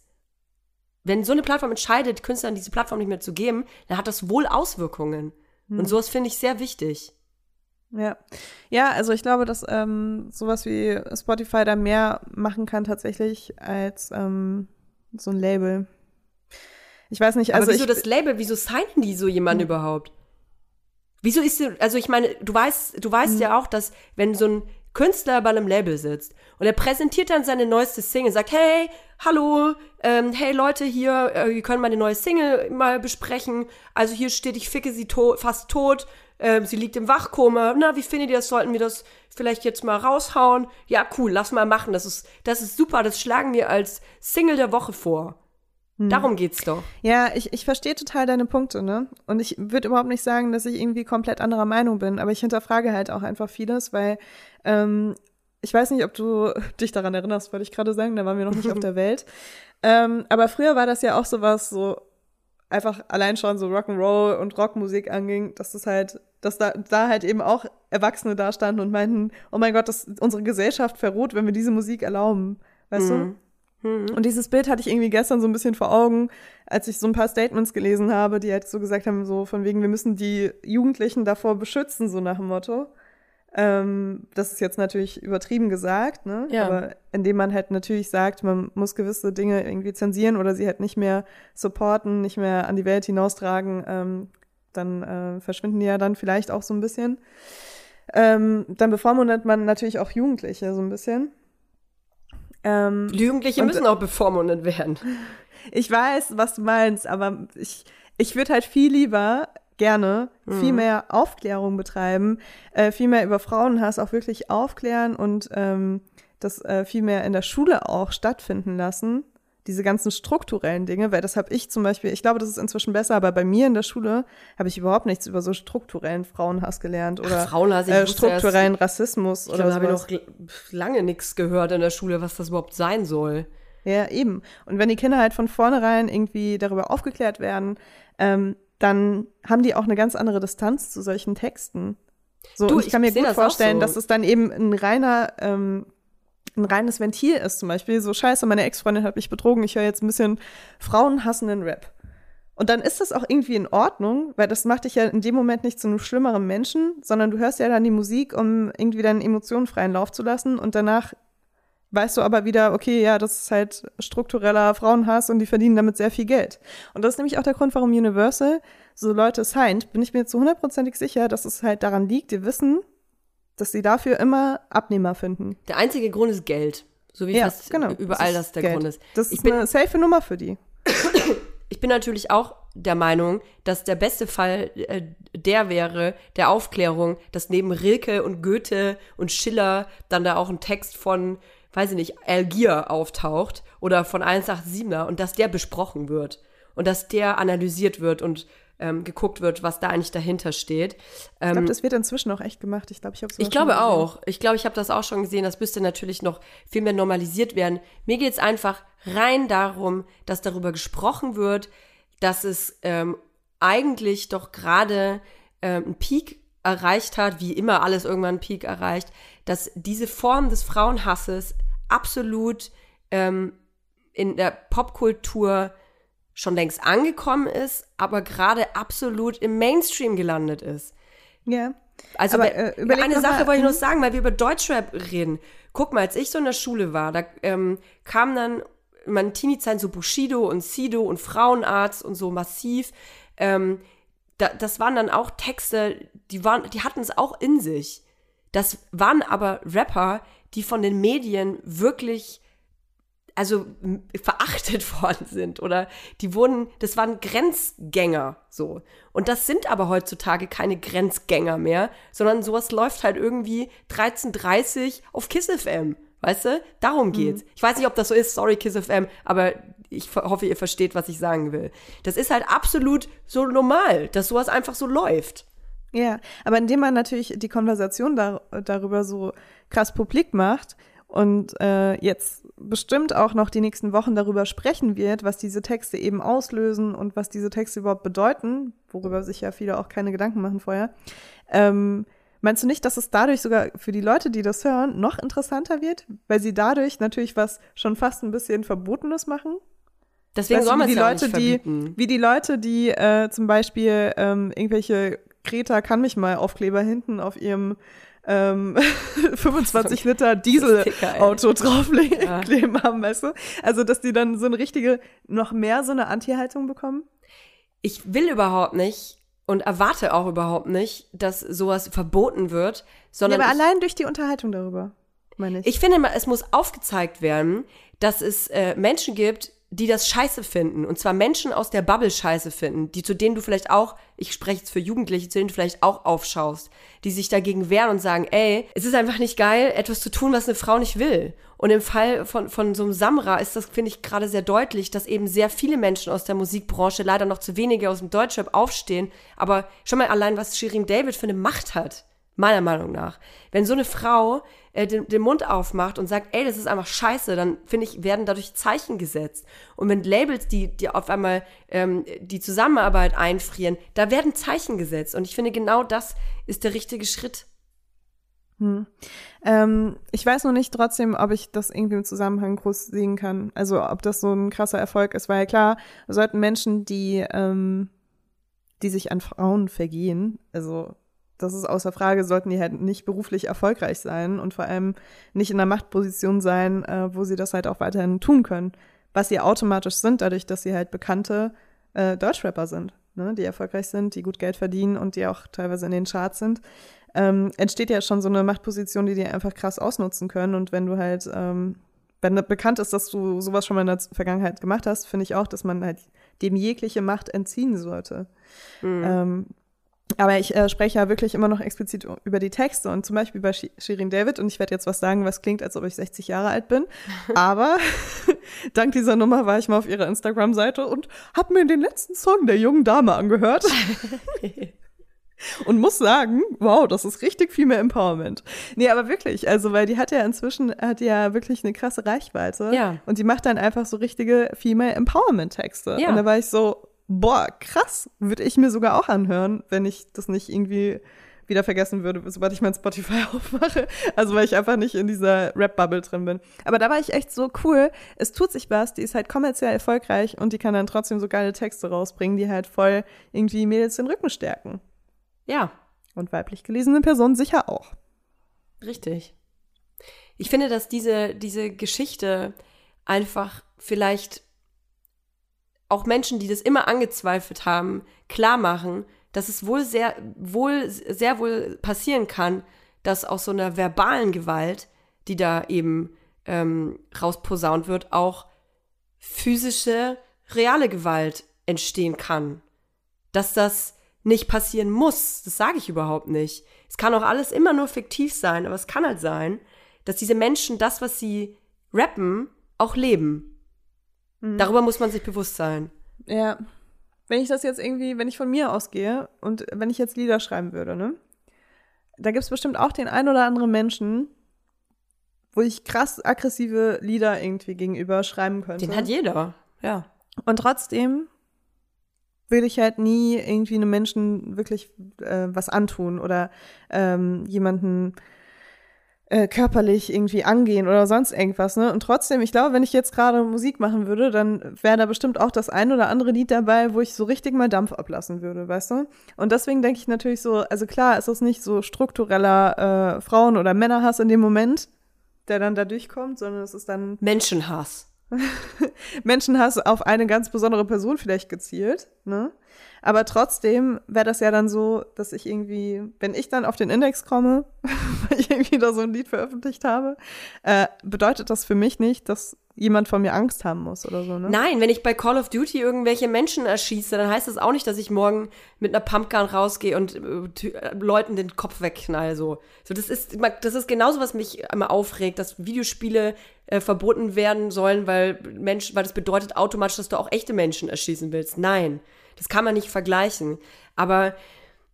wenn so eine Plattform entscheidet, Künstlern diese Plattform nicht mehr zu geben, dann hat das wohl Auswirkungen. Und sowas finde ich sehr wichtig. Ja. Ja, also ich glaube, dass ähm, sowas wie Spotify da mehr machen kann tatsächlich als ähm, so ein Label. Ich weiß nicht, also Aber wieso ich, das Label, wieso signen die so jemanden überhaupt? Wieso ist sie, also ich meine, du weißt, du weißt ja auch, dass wenn so ein Künstler bei einem Label sitzt und er präsentiert dann seine neueste Single, sagt, hey, hallo, ähm, hey Leute, hier, äh, wir können meine neue Single mal besprechen. Also hier steht, ich ficke sie to fast tot, ähm, sie liegt im Wachkoma. Na, wie findet ihr das? Sollten wir das vielleicht jetzt mal raushauen? Ja, cool, lass mal machen. Das ist, das ist super, das schlagen wir als Single der Woche vor. Darum geht's doch. Ja, ich, ich verstehe total deine Punkte, ne? Und ich würde überhaupt nicht sagen, dass ich irgendwie komplett anderer Meinung bin, aber ich hinterfrage halt auch einfach vieles, weil ähm, ich weiß nicht, ob du dich daran erinnerst, wollte ich gerade sagen, da waren wir noch nicht auf der Welt. Ähm, aber früher war das ja auch sowas, so einfach allein schon so Rock'n'Roll und Rockmusik anging, dass das halt, dass da, da halt eben auch Erwachsene da standen und meinten, oh mein Gott, das, unsere Gesellschaft verroht, wenn wir diese Musik erlauben. Weißt du? Und dieses Bild hatte ich irgendwie gestern so ein bisschen vor Augen, als ich so ein paar Statements gelesen habe, die halt so gesagt haben, so von wegen, wir müssen die Jugendlichen davor beschützen, so nach dem Motto. Ähm, das ist jetzt natürlich übertrieben gesagt, ne? Ja. Aber indem man halt natürlich sagt, man muss gewisse Dinge irgendwie zensieren oder sie halt nicht mehr supporten, nicht mehr an die Welt hinaustragen, ähm, dann äh, verschwinden die ja dann vielleicht auch so ein bisschen. Ähm, dann bevormundet man natürlich auch Jugendliche so ein bisschen. Ähm, Jugendliche müssen auch bevormundet werden. ich weiß, was du meinst, aber ich, ich würde halt viel lieber gerne viel mehr Aufklärung betreiben, äh, viel mehr über Frauenhass auch wirklich aufklären und ähm, das äh, viel mehr in der Schule auch stattfinden lassen. Diese ganzen strukturellen Dinge, weil das habe ich zum Beispiel, ich glaube, das ist inzwischen besser, aber bei mir in der Schule habe ich überhaupt nichts über so strukturellen Frauenhass gelernt oder Frauenhass, ich äh, wusste erst- strukturellen Rassismus Ich oder glaube, da habe ich noch lange nichts gehört in der Schule, was das überhaupt sein soll. Ja, eben. Und wenn die Kinder halt von vornherein irgendwie darüber aufgeklärt werden, ähm, dann haben die auch eine ganz andere Distanz zu solchen Texten. So, Du, ich kann mir gut das vorstellen, so. dass es dann eben ein reiner, ähm, ein reines Ventil ist, zum Beispiel. So, scheiße, meine Ex-Freundin hat mich betrogen, ich höre jetzt ein bisschen frauenhassenden Rap. Und dann ist das auch irgendwie in Ordnung, weil das macht dich ja in dem Moment nicht zu einem schlimmeren Menschen, sondern du hörst ja dann die Musik, um irgendwie deine Emotionen freien Lauf zu lassen und danach weißt du aber wieder, okay, ja, das ist halt struktureller Frauenhass und die verdienen damit sehr viel Geld. Und das ist nämlich auch der Grund, warum Universal so Leute signed, bin ich mir zu hundertprozentig sicher, dass es halt daran liegt, die wissen, dass sie dafür immer Abnehmer finden. Der einzige Grund ist Geld. So wie fast überall ist das der Geld. Grund ist. Das ich, ist bin, eine safe Nummer für die. ich bin natürlich auch der Meinung, dass der beste Fall äh, der wäre, der Aufklärung, dass neben Rilke und Goethe und Schiller dann da auch ein Text von, weiß ich nicht, Algier auftaucht oder von 187er und dass der besprochen wird und dass der analysiert wird und ähm, geguckt wird, was da eigentlich dahinter steht. Ich glaube, das wird inzwischen auch echt gemacht. Ich glaube, ich habe Ich glaube auch. Ich glaube, ich habe das auch schon gesehen. Das müsste natürlich noch viel mehr normalisiert werden. Mir geht es einfach rein darum, dass darüber gesprochen wird, dass es ähm, eigentlich doch gerade ähm, einen Peak erreicht hat, wie immer alles irgendwann einen Peak erreicht, dass diese Form des Frauenhasses absolut ähm, in der Popkultur schon längst angekommen ist, aber gerade absolut im Mainstream gelandet ist. Ja. Also Aber, äh, eine Sache mal, wollte ich noch mhm. sagen, weil wir über Deutschrap reden. Guck mal, als ich so in der Schule war, da ähm, kam dann in meinen Teenie-Zeiten so Bushido und Sido und Frauenarzt und so massiv. Ähm, da, das waren dann auch Texte, die waren, die hatten es auch in sich. Das waren aber Rapper, die von den Medien wirklich also verachtet worden sind oder die wurden, das waren Grenzgänger so. Und das sind aber heutzutage keine Grenzgänger mehr, sondern sowas läuft halt irgendwie 13.30 auf Kiss FM. Weißt du? Darum geht's. Ich weiß nicht, ob das so ist, sorry Kiss FM, aber ich hoffe, ihr versteht, was ich sagen will. Das ist halt absolut so normal, dass sowas einfach so läuft. Ja, aber indem man natürlich die Konversation dar darüber so krass publik macht und äh, jetzt bestimmt auch noch die nächsten Wochen darüber sprechen wird, was diese Texte eben auslösen und was diese Texte überhaupt bedeuten, worüber sich ja viele auch keine Gedanken machen vorher. Ähm, meinst du nicht, dass es dadurch sogar für die Leute, die das hören, noch interessanter wird, weil sie dadurch natürlich was schon fast ein bisschen Verbotenes machen? Deswegen soll man es die ja Leute, nicht die, verbieten. wie die Leute, die äh, zum Beispiel ähm, irgendwelche Greta kann mich mal Aufkleber hinten auf ihrem ähm, 25 Liter Dieselauto drauflegen Ja. haben, weißt du? Also, dass die dann so eine richtige, noch mehr so eine Anti-Haltung bekommen? ich will überhaupt nicht und erwarte auch überhaupt nicht, dass sowas verboten wird, Ja, sondern aber ich, allein durch die Unterhaltung darüber, meine ich. ich finde mal, es muss aufgezeigt werden, dass es äh, Menschen gibt, die das scheiße finden. Und zwar Menschen aus der Bubble scheiße finden, die zu denen du vielleicht auch, ich spreche jetzt für Jugendliche, zu denen du vielleicht auch aufschaust, die sich dagegen wehren und sagen, ey, es ist einfach nicht geil, etwas zu tun, was eine Frau nicht will. Und im Fall von, von so einem Samra ist das, finde ich, gerade sehr deutlich, dass eben sehr viele Menschen aus der Musikbranche, leider noch zu wenige aus dem Deutschrap aufstehen. Aber schon mal allein, was Shirin David für eine Macht hat meiner Meinung nach. Wenn so eine Frau äh, den, den Mund aufmacht und sagt, ey, das ist einfach scheiße, dann finde ich, werden dadurch Zeichen gesetzt. Und wenn Labels, die, die auf einmal ähm, die Zusammenarbeit einfrieren, da werden Zeichen gesetzt. Und ich finde, genau das ist der richtige Schritt. Hm. Ähm, ich weiß noch nicht trotzdem, ob ich das irgendwie im Zusammenhang groß sehen kann. Also ob das so ein krasser Erfolg ist, weil klar, sollten Menschen, die, ähm, die sich an Frauen vergehen, also das ist außer Frage, sollten die halt nicht beruflich erfolgreich sein und vor allem nicht in einer Machtposition sein, äh, wo sie das halt auch weiterhin tun können. Was sie automatisch sind, dadurch, dass sie halt bekannte äh, Deutschrapper sind, ne? die erfolgreich sind, die gut Geld verdienen und die auch teilweise in den Charts sind ähm, entsteht ja schon so eine Machtposition, die die einfach krass ausnutzen können. Und wenn du halt, ähm, wenn bekannt ist, dass du sowas schon mal in der Vergangenheit gemacht hast, finde ich auch, dass man halt dem jegliche Macht entziehen sollte. Ähm, aber ich äh, spreche ja wirklich immer noch explizit über die Texte und zum Beispiel bei Shi- Shirin David und ich werde jetzt was sagen, was klingt, als ob ich 60 Jahre alt bin. Aber dank dieser Nummer war ich mal auf ihrer Instagram-Seite und habe mir den letzten Song der jungen Dame angehört. Und muss sagen, wow, das ist richtig viel mehr Empowerment. Nee, aber wirklich, also, weil die hat ja inzwischen, hat ja wirklich eine krasse Reichweite. Ja. Und die macht dann einfach so richtige Female Empowerment-Texte. Ja. Und da war ich so, boah, krass, würde ich mir sogar auch anhören, wenn ich das nicht irgendwie wieder vergessen würde, sobald ich mein Spotify aufmache. Also weil ich einfach nicht in dieser Rap-Bubble drin bin. Aber da war ich echt so cool. Es tut sich was, die ist halt kommerziell erfolgreich und die kann dann trotzdem so geile Texte rausbringen, die halt voll irgendwie Mädels den Rücken stärken. Ja, Und weiblich gelesene Personen sicher auch. Richtig. Ich finde, dass diese, diese Geschichte einfach vielleicht auch Menschen, die das immer angezweifelt haben, klar machen, dass es wohl sehr, wohl, sehr wohl passieren kann, dass aus so einer verbalen Gewalt, die da eben ähm, rausposaunt wird, auch physische, reale Gewalt entstehen kann. Dass das nicht passieren muss, das sage ich überhaupt nicht. Es kann auch alles immer nur fiktiv sein, aber es kann halt sein, dass diese Menschen das, was sie rappen, auch leben. Darüber muss man sich bewusst sein. Ja. Wenn ich das jetzt irgendwie, wenn ich von mir ausgehe und wenn ich jetzt Lieder schreiben würde, ne? Da gibt es bestimmt auch den ein oder anderen Menschen, wo ich krass aggressive Lieder irgendwie gegenüber schreiben könnte. Den hat jeder, ja. Und trotzdem will ich halt nie irgendwie einem Menschen wirklich äh, was antun oder ähm, jemanden äh, körperlich irgendwie angehen oder sonst irgendwas, ne? Und trotzdem, ich glaube, wenn ich jetzt gerade Musik machen würde, dann wäre da bestimmt auch das ein oder andere Lied dabei, wo ich so richtig mal Dampf ablassen würde, weißt du? Und deswegen denke ich natürlich so, also klar, ist es nicht so struktureller äh, Frauen- oder Männerhass in dem Moment, der dann da durchkommt, sondern es ist dann Menschenhass. Menschenhass auf eine ganz besondere Person vielleicht gezielt, ne? Aber trotzdem wäre das ja dann so, dass ich irgendwie, wenn ich dann auf den Index komme, weil ich irgendwie da so ein Lied veröffentlicht habe, äh, bedeutet das für mich nicht, dass jemand von mir Angst haben muss oder so, ne? Nein, wenn ich bei Call of Duty irgendwelche Menschen erschieße, dann heißt das auch nicht, dass ich morgen mit einer Pumpgun rausgehe und äh, Leuten den Kopf wegknall. So. so das, ist, das ist genauso, was mich immer aufregt, dass Videospiele äh, verboten werden sollen, weil Mensch, weil das bedeutet automatisch, dass du auch echte Menschen erschießen willst. Nein, das kann man nicht vergleichen. Aber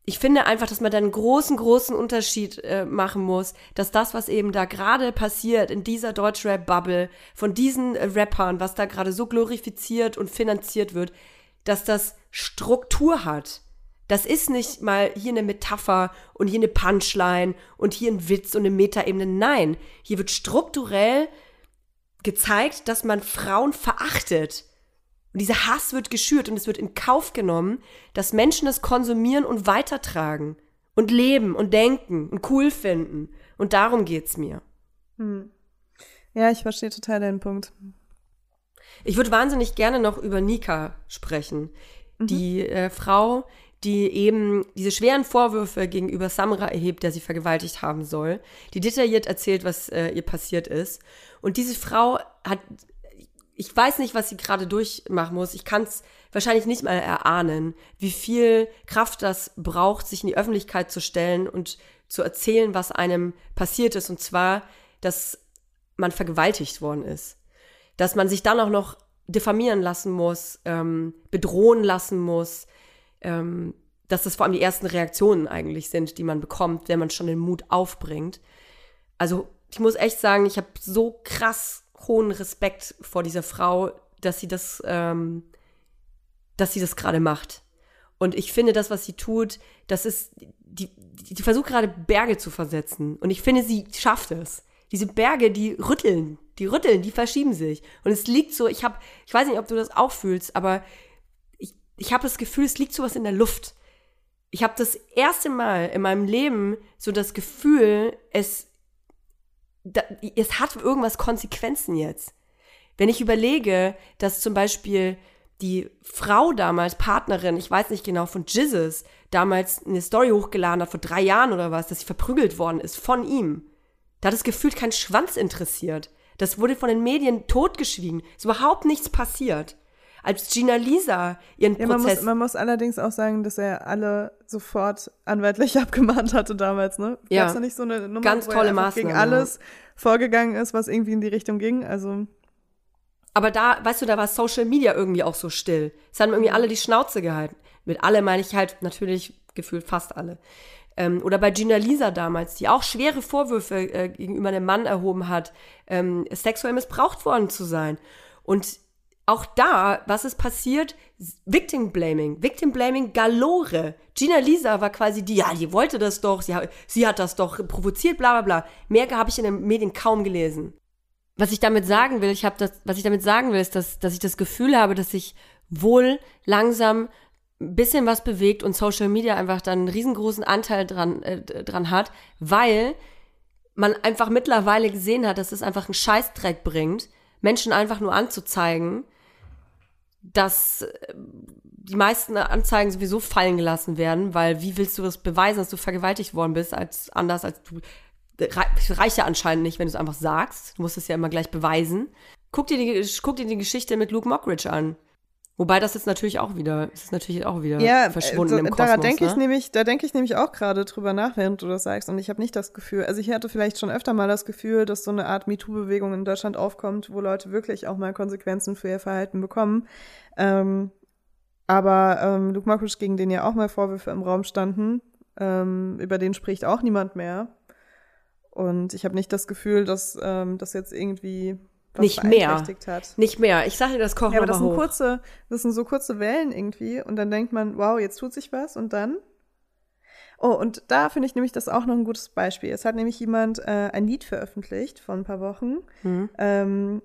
ich finde einfach, dass man da einen großen, großen Unterschied äh, machen muss, dass das, was eben da gerade passiert in dieser Deutschrap-Bubble, von diesen äh, Rappern, was da gerade so glorifiziert und finanziert wird, dass das Struktur hat. Das ist nicht mal hier eine Metapher und hier eine Punchline und hier ein Witz und eine Metaebene. Nein, hier wird strukturell gezeigt, dass man Frauen verachtet. Und dieser Hass wird geschürt und es wird in Kauf genommen, dass Menschen das konsumieren und weitertragen und leben und denken und cool finden. Und darum geht's mir. Hm. Ja, ich verstehe total deinen Punkt. Ich würde wahnsinnig gerne noch über Nika sprechen. Mhm. Die äh, Frau, die eben diese schweren Vorwürfe gegenüber Samra erhebt, der sie vergewaltigt haben soll, die detailliert erzählt, was äh, ihr passiert ist. Und diese Frau hat ich weiß nicht, was sie gerade durchmachen muss. Ich kann es wahrscheinlich nicht mal erahnen, wie viel Kraft das braucht, sich in die Öffentlichkeit zu stellen und zu erzählen, was einem passiert ist. Und zwar, dass man vergewaltigt worden ist. Dass man sich dann auch noch diffamieren lassen muss, ähm, bedrohen lassen muss. Ähm, dass das vor allem die ersten Reaktionen eigentlich sind, die man bekommt, wenn man schon den Mut aufbringt. Also ich muss echt sagen, ich habe so krass hohen Respekt vor dieser Frau, dass sie das, ähm, dass sie das gerade macht. Und ich finde, das, was sie tut, das ist, die, die, versucht gerade Berge zu versetzen. Und ich finde, sie schafft es. Diese Berge, die rütteln, die rütteln, die verschieben sich. Und es liegt so, ich habe, ich weiß nicht, ob du das auch fühlst, aber ich, ich habe das Gefühl, es liegt sowas in der Luft. Ich habe das erste Mal in meinem Leben so das Gefühl, es da, es hat irgendwas Konsequenzen jetzt. Wenn ich überlege, dass zum Beispiel die Frau damals, Partnerin, ich weiß nicht genau, von Jizzes, damals eine Story hochgeladen hat, vor drei Jahren oder was, dass sie verprügelt worden ist von ihm. Da hat es gefühlt kein Schwanz interessiert. Das wurde von den Medien totgeschwiegen. Ist überhaupt nichts passiert als Gina Lisa ihren ja, Prozess. Man muss, man muss allerdings auch sagen, dass er alle sofort anwaltlich abgemahnt hatte damals, ne? Ja. Gab's da nicht so eine Nummer, Ganz wo tolle Maßnahme. gegen alles vorgegangen ist, was irgendwie in die Richtung ging? Also Aber da, weißt du, da war Social Media irgendwie auch so still. Es haben irgendwie alle die Schnauze gehalten. Mit alle meine ich halt natürlich gefühlt fast alle. Ähm, oder bei Gina Lisa damals, die auch schwere Vorwürfe äh, gegenüber einem Mann erhoben hat, ähm, sexuell missbraucht worden zu sein. Und auch da, was ist passiert? Victim Blaming. Victim Blaming galore. Gina Lisa war quasi die, ja, die wollte das doch, sie, sie hat das doch provoziert, bla bla bla. Mehr habe ich in den Medien kaum gelesen. Was ich damit sagen will, ich habe das, was ich damit sagen will, ist, dass, dass ich das Gefühl habe, dass sich wohl langsam ein bisschen was bewegt und Social Media einfach dann einen riesengroßen Anteil dran, äh, dran hat, weil man einfach mittlerweile gesehen hat, dass es einfach einen Scheißdreck bringt, Menschen einfach nur anzuzeigen dass äh, die meisten Anzeigen sowieso fallen gelassen werden, weil wie willst du das beweisen, dass du vergewaltigt worden bist, als anders als du reicht ja anscheinend nicht, wenn du es einfach sagst. Du musst es ja immer gleich beweisen. Guck dir die, guck dir die Geschichte mit Luke Mockridge an. Wobei das jetzt natürlich auch wieder, ist natürlich auch wieder ja, verschwunden so, im Kosmos. Da denke ne? ich nämlich, da denke ich nämlich auch gerade drüber nach, während du das sagst. Und ich habe nicht das Gefühl, also ich hatte vielleicht schon öfter mal das Gefühl, dass so eine Art MeToo-Bewegung in Deutschland aufkommt, wo Leute wirklich auch mal Konsequenzen für ihr Verhalten bekommen. Ähm, aber ähm, Luke Mockridge, gegen den ja auch mal Vorwürfe im Raum standen, ähm, über den spricht auch niemand mehr. Und ich habe nicht das Gefühl, dass ähm, das jetzt irgendwie Nicht mehr. hat. Nicht mehr. Ich sage dir das Kochen Ja, aber das sind hoch. kurze, das sind so kurze Wellen irgendwie und dann denkt man, wow, jetzt tut sich was und dann? Oh, und da finde ich nämlich das auch noch ein gutes Beispiel. Es hat nämlich jemand äh, ein Lied veröffentlicht vor ein paar Wochen. Mhm. Ähm,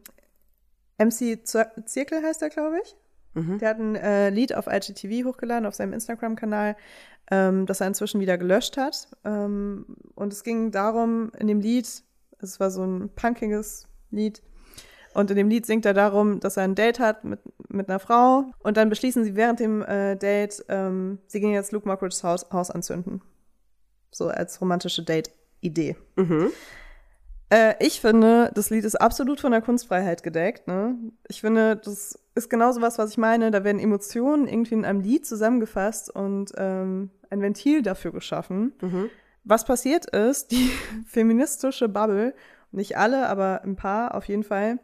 MC Zir- Zirkel heißt er, glaube ich. Mhm. Der hat ein äh, Lied auf IGTV hochgeladen, auf seinem Instagram-Kanal, ähm, das er inzwischen wieder gelöscht hat. Ähm, und es ging darum, in dem Lied, es war so ein punkiges Lied, und in dem Lied singt er darum, dass er ein Date hat mit, mit einer Frau. Und dann beschließen sie während dem äh, Date, ähm, sie gehen jetzt Luke Mockridge's Haus, Haus anzünden. So als romantische Date-Idee. Mhm. Äh, ich finde, das Lied ist absolut von der Kunstfreiheit gedeckt. Ne? Ich finde, das ist genau so was, was ich meine. Da werden Emotionen irgendwie in einem Lied zusammengefasst und ähm, ein Ventil dafür geschaffen. Mhm. Was passiert ist, die feministische Bubble, nicht alle, aber ein paar auf jeden Fall,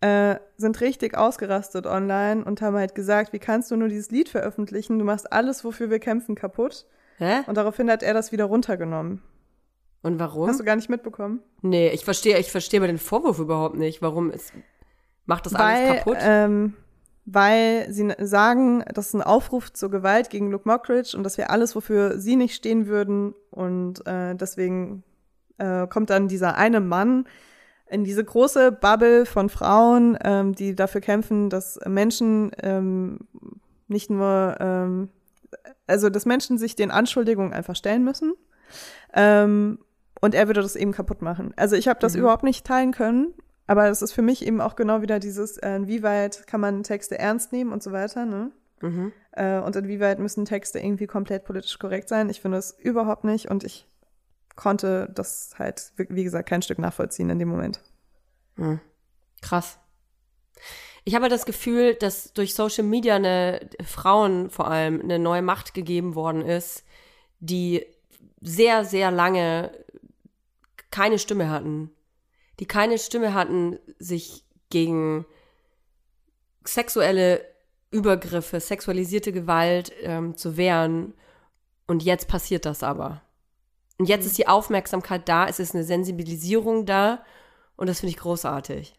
äh, sind richtig ausgerastet online und haben halt gesagt, wie kannst du nur dieses Lied veröffentlichen? Du machst alles, wofür wir kämpfen, kaputt. Hä? Und daraufhin hat er das wieder runtergenommen. Und warum? Hast du gar nicht mitbekommen? nee, ich verstehe, ich verstehe aber den Vorwurf überhaupt nicht. Warum ist, macht das alles weil, kaputt? Ähm, weil sie sagen, das ist ein Aufruf zur Gewalt gegen Luke Mockridge und das wäre alles, wofür sie nicht stehen würden. Und äh, deswegen äh, kommt dann dieser eine Mann in diese große Bubble von Frauen, ähm, die dafür kämpfen, dass Menschen ähm, nicht nur, ähm, also dass Menschen sich den Anschuldigungen einfach stellen müssen. Ähm, und er würde das eben kaputt machen. Also ich habe das Mhm. überhaupt nicht teilen können, aber es ist für mich eben auch genau wieder dieses, äh, inwieweit kann man Texte ernst nehmen und so weiter, ne? mhm. Äh, und inwieweit müssen Texte irgendwie komplett politisch korrekt sein. Ich finde es überhaupt nicht und ich konnte das halt, wie gesagt, kein Stück nachvollziehen in dem Moment. Hm. Krass. Ich habe das Gefühl, dass durch Social Media eine Frauen vor allem eine neue Macht gegeben worden ist, die sehr, sehr lange keine Stimme hatten. Die keine Stimme hatten, sich gegen sexuelle Übergriffe, sexualisierte Gewalt ähm, zu wehren. Und jetzt passiert das aber. Und jetzt ist die Aufmerksamkeit da, es ist eine Sensibilisierung da und das finde ich großartig.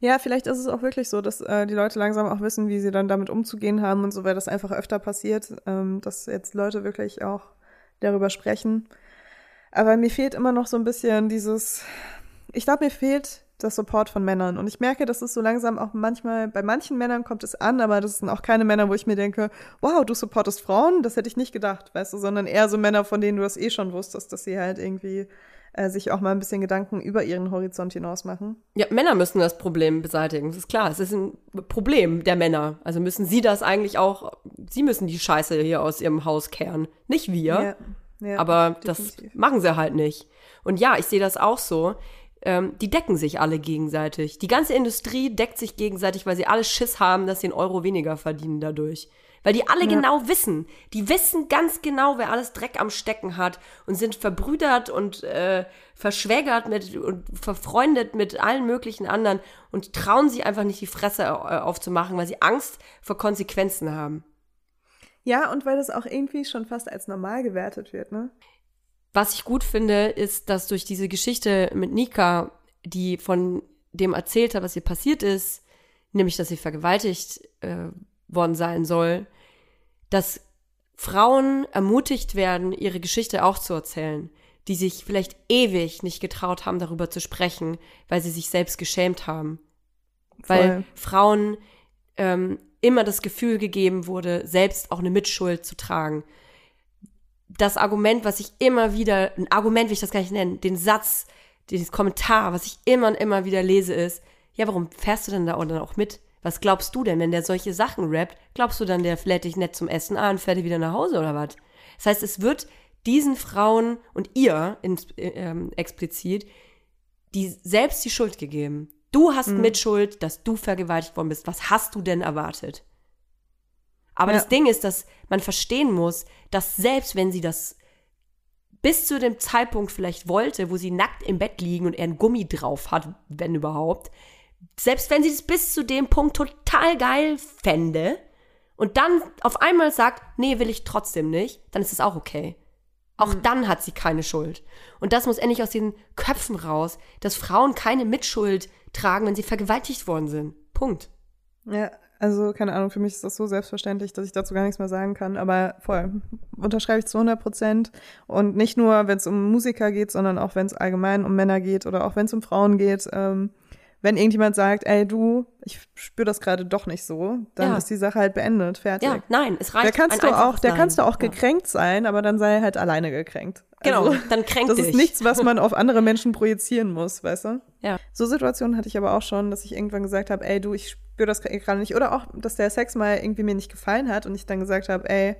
Ja, vielleicht ist es auch wirklich so, dass äh, die Leute langsam auch wissen, wie sie dann damit umzugehen haben und so, weil das einfach öfter passiert, ähm, dass jetzt Leute wirklich auch darüber sprechen. Aber mir fehlt immer noch so ein bisschen dieses, ich glaube, mir fehlt das Support von Männern. Und ich merke, dass es so langsam auch manchmal, bei manchen Männern kommt es an, aber das sind auch keine Männer, wo ich mir denke, wow, du supportest Frauen, das hätte ich nicht gedacht, weißt du, sondern eher so Männer, von denen du das eh schon wusstest, dass sie halt irgendwie äh, sich auch mal ein bisschen Gedanken über ihren Horizont hinaus machen. Ja, Männer müssen das Problem beseitigen, das ist klar. Es ist ein Problem der Männer. Also müssen sie das eigentlich auch, sie müssen die Scheiße hier aus ihrem Haus kehren, nicht wir. Ja, ja, aber das definitiv. machen sie halt nicht. Und ja, ich sehe das auch so. Ähm, die decken sich alle gegenseitig. Die ganze Industrie deckt sich gegenseitig, weil sie alle Schiss haben, dass sie einen Euro weniger verdienen dadurch. Weil die alle genau wissen. Die wissen ganz genau, wer alles Dreck am Stecken hat und sind verbrüdert und äh, verschwägert mit und verfreundet mit allen möglichen anderen und trauen sich einfach nicht die Fresse äh, aufzumachen, weil sie Angst vor Konsequenzen haben. Ja, und weil das auch irgendwie schon fast als normal gewertet wird, ne? Was ich gut finde, ist, dass durch diese Geschichte mit Nika, die von dem erzählt hat, was ihr passiert ist, nämlich, dass sie vergewaltigt äh, worden sein soll, dass Frauen ermutigt werden, ihre Geschichte auch zu erzählen, die sich vielleicht ewig nicht getraut haben, darüber zu sprechen, weil sie sich selbst geschämt haben. Weil Voll. Frauen ähm, immer das Gefühl gegeben wurde, selbst auch eine Mitschuld zu tragen das Argument, was ich immer wieder, ein Argument will ich das gar nicht nennen, den Satz, den Kommentar, was ich immer und immer wieder lese, ist, ja, warum fährst du denn da dann auch mit? Was glaubst du denn, wenn der solche Sachen rappt? Glaubst du dann, der lädt dich nett zum Essen an, fährt dir wieder nach Hause oder was? Das heißt, es wird diesen Frauen und ihr ins, äh, ähm, explizit die selbst die Schuld gegeben. Du hast Mitschuld, dass du vergewaltigt worden bist. Was hast du denn erwartet? Aber Ja. das Ding ist, dass man verstehen muss, dass selbst wenn sie das bis zu dem Zeitpunkt vielleicht wollte, wo sie nackt im Bett liegen und er ein Gummi drauf hat, wenn überhaupt, selbst wenn sie das bis zu dem Punkt total geil fände und dann auf einmal sagt, nee, will ich trotzdem nicht, dann ist es auch okay. Auch dann hat sie keine Schuld. Und das muss endlich aus den Köpfen raus, dass Frauen keine Mitschuld tragen, wenn sie vergewaltigt worden sind. Punkt. Ja, Also, keine Ahnung, für mich ist das so selbstverständlich, dass ich dazu gar nichts mehr sagen kann. Aber voll, unterschreibe ich zu 100 Prozent. Und nicht nur, wenn es um Musiker geht, sondern auch, wenn es allgemein um Männer geht oder auch wenn es um Frauen geht. Ähm, wenn irgendjemand sagt, ey, du, ich spüre das gerade doch nicht so, dann Ja. ist die Sache halt beendet, fertig. Ja, nein, es reicht. Der kannst du auch, Nein. kannst du auch gekränkt sein, aber dann sei halt alleine gekränkt. Genau, Also, dann kränkt das dich. ist nichts, was man auf andere Menschen projizieren muss, weißt du? Ja. So Situationen hatte ich aber auch schon, dass ich irgendwann gesagt habe, ey, du, ich spüre das gerade nicht. Oder auch, dass der Sex mal irgendwie mir nicht gefallen hat und ich dann gesagt habe, ey,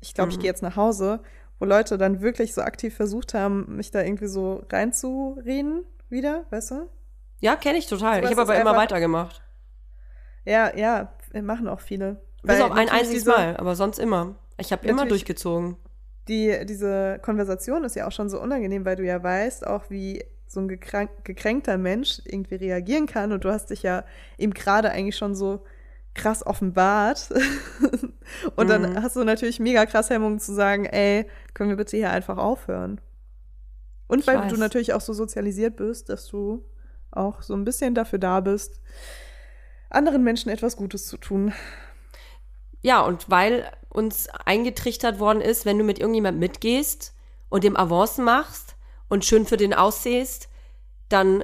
ich glaube, ich Mhm. gehe jetzt nach Hause, wo Leute dann wirklich so aktiv versucht haben, mich da irgendwie so reinzureden wieder, weißt du? Ja, kenne ich total. Ich habe aber immer weitergemacht. Ja, ja, machen auch viele. Bis auf ein einziges Mal, aber sonst immer. Ich habe immer durchgezogen. Die, diese Konversation ist ja auch schon so unangenehm, weil du ja weißt, auch wie so ein gekrank, gekränkter Mensch irgendwie reagieren kann. Und du hast dich ja eben gerade eigentlich schon so krass offenbart. und dann Mhm. hast du natürlich mega krass Hemmungen zu sagen, ey, können wir bitte hier einfach aufhören? Und Ich weil weiß. du natürlich auch so sozialisiert bist, dass du auch so ein bisschen dafür da bist, anderen Menschen etwas Gutes zu tun. Ja, und weil uns eingetrichtert worden ist, wenn du mit irgendjemand mitgehst und dem Avancen machst und schön für den aussehst, dann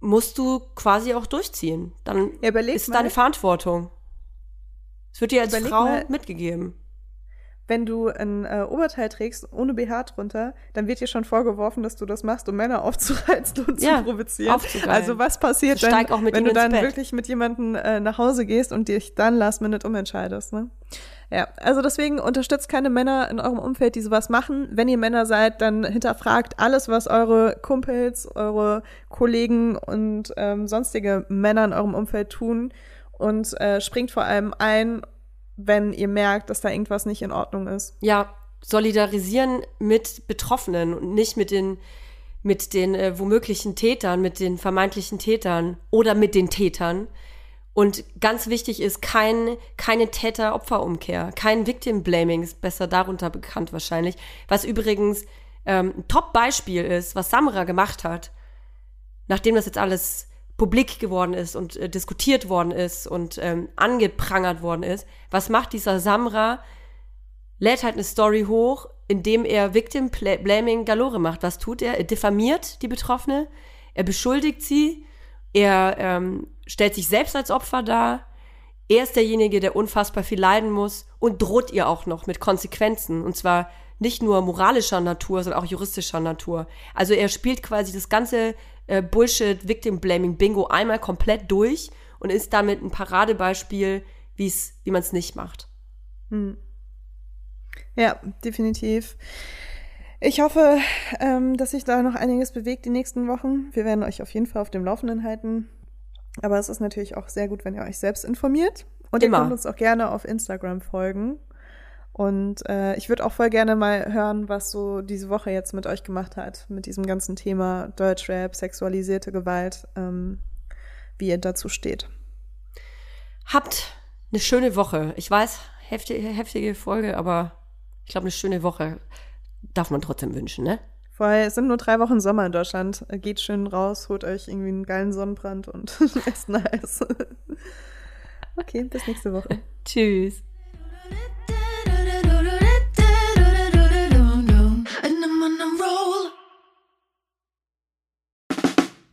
musst du quasi auch durchziehen. Dann Ja, ist mal. deine Verantwortung. Es wird dir als Überleg Frau mal- mitgegeben. Wenn du ein äh, Oberteil trägst ohne BH drunter, dann wird dir schon vorgeworfen, dass du das machst, um Männer aufzureizen und Ja, zu provozieren. aufzugeilen. Also was passiert, So wenn, du dann Bett. wirklich mit jemandem äh, nach Hause gehst und dich dann last minute umentscheidest, ne? Ja, also deswegen unterstützt keine Männer in eurem Umfeld, die sowas machen. Wenn ihr Männer seid, dann hinterfragt alles, was eure Kumpels, eure Kollegen und ähm, sonstige Männer in eurem Umfeld tun und äh, springt vor allem ein, wenn ihr merkt, dass da irgendwas nicht in Ordnung ist. Ja, solidarisieren mit Betroffenen und nicht mit den mit den äh, womöglichen Tätern, mit den vermeintlichen Tätern oder mit den Tätern. Und ganz wichtig ist kein, keine Täter-Opfer-Umkehr, kein Victim-Blaming, ist besser darunter bekannt wahrscheinlich. Was übrigens ähm, ein Top-Beispiel ist, was Samra gemacht hat, nachdem das jetzt alles publik geworden ist und äh, diskutiert worden ist und ähm, angeprangert worden ist. Was macht dieser Samra? lädt halt eine Story hoch, indem er Victim Blaming Galore macht. Was tut er? Er diffamiert die Betroffene, er beschuldigt sie, er ähm, stellt sich selbst als Opfer dar, er ist derjenige, der unfassbar viel leiden muss und droht ihr auch noch mit Konsequenzen. Und zwar nicht nur moralischer Natur, sondern auch juristischer Natur. Also er spielt quasi das ganze äh, Bullshit Victim Blaming Bingo einmal komplett durch und ist damit ein Paradebeispiel, wie's, wie man es nicht macht. Hm. Ja, definitiv. Ich hoffe, ähm, dass sich da noch einiges bewegt die nächsten Wochen. Wir werden euch auf jeden Fall auf dem Laufenden halten. Aber es ist natürlich auch sehr gut, wenn ihr euch selbst informiert. Und Immer. ihr könnt uns auch gerne auf Instagram folgen. Und äh, ich würde auch voll gerne mal hören, was so diese Woche jetzt mit euch gemacht hat, mit diesem ganzen Thema Deutschrap, sexualisierte Gewalt, ähm, wie ihr dazu steht. Habt eine schöne Woche. Ich weiß, heftige, heftige Folge, aber ich glaube, eine schöne Woche darf man trotzdem wünschen, ne? Voll, es sind nur drei Wochen Sommer in Deutschland. Geht schön raus, holt euch irgendwie einen geilen Sonnenbrand und esst nice. Okay, bis nächste Woche. Tschüss.